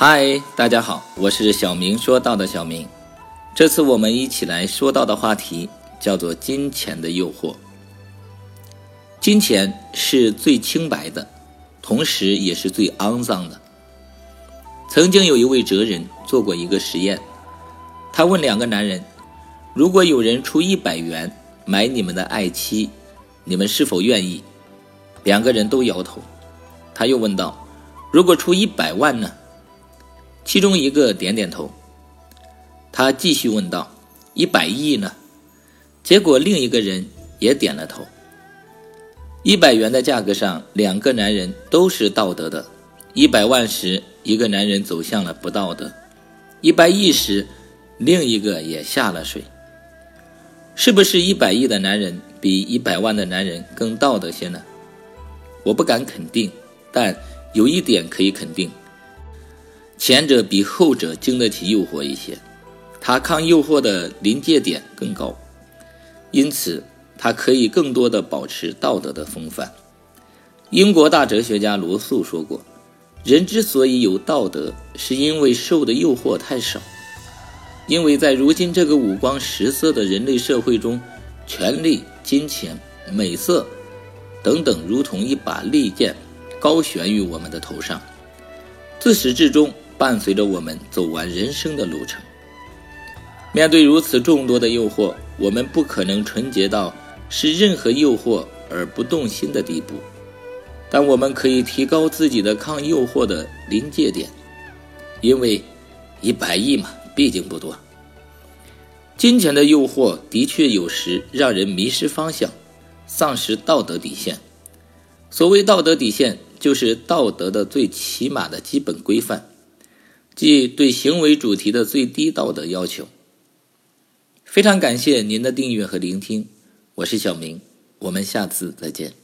嗨，大家好，我是小明说到的小明。这次我们一起来说到的话题叫做金钱的诱惑。金钱是最清白的，同时也是最肮脏的。曾经有一位哲人做过一个实验，他问两个男人：如果有人出一百元买你们的爱妻，你们是否愿意？两个人都摇头。他又问道：如果出一百万呢？其中一个点点头，他继续问道：“一百亿呢？”结果另一个人也点了头。一百元的价格上，两个男人都是道德的；一百万时，一个男人走向了不道德；一百亿时，另一个也下了水。是不是一百亿的男人比一百万的男人更道德些呢？我不敢肯定，但有一点可以肯定。前者比后者经得起诱惑一些，他抗诱惑的临界点更高，因此他可以更多的保持道德的风范。英国大哲学家罗素说过：“人之所以有道德，是因为受的诱惑太少。因为在如今这个五光十色的人类社会中，权力、金钱、美色等等，如同一把利剑，高悬于我们的头上，自始至终。”伴随着我们走完人生的路程，面对如此众多的诱惑，我们不可能纯洁到是任何诱惑而不动心的地步。但我们可以提高自己的抗诱惑的临界点，因为一百亿嘛，毕竟不多。金钱的诱惑的确有时让人迷失方向，丧失道德底线。所谓道德底线，就是道德的最起码的基本规范。即对行为主题的最低道德要求。非常感谢您的订阅和聆听，我是小明，我们下次再见。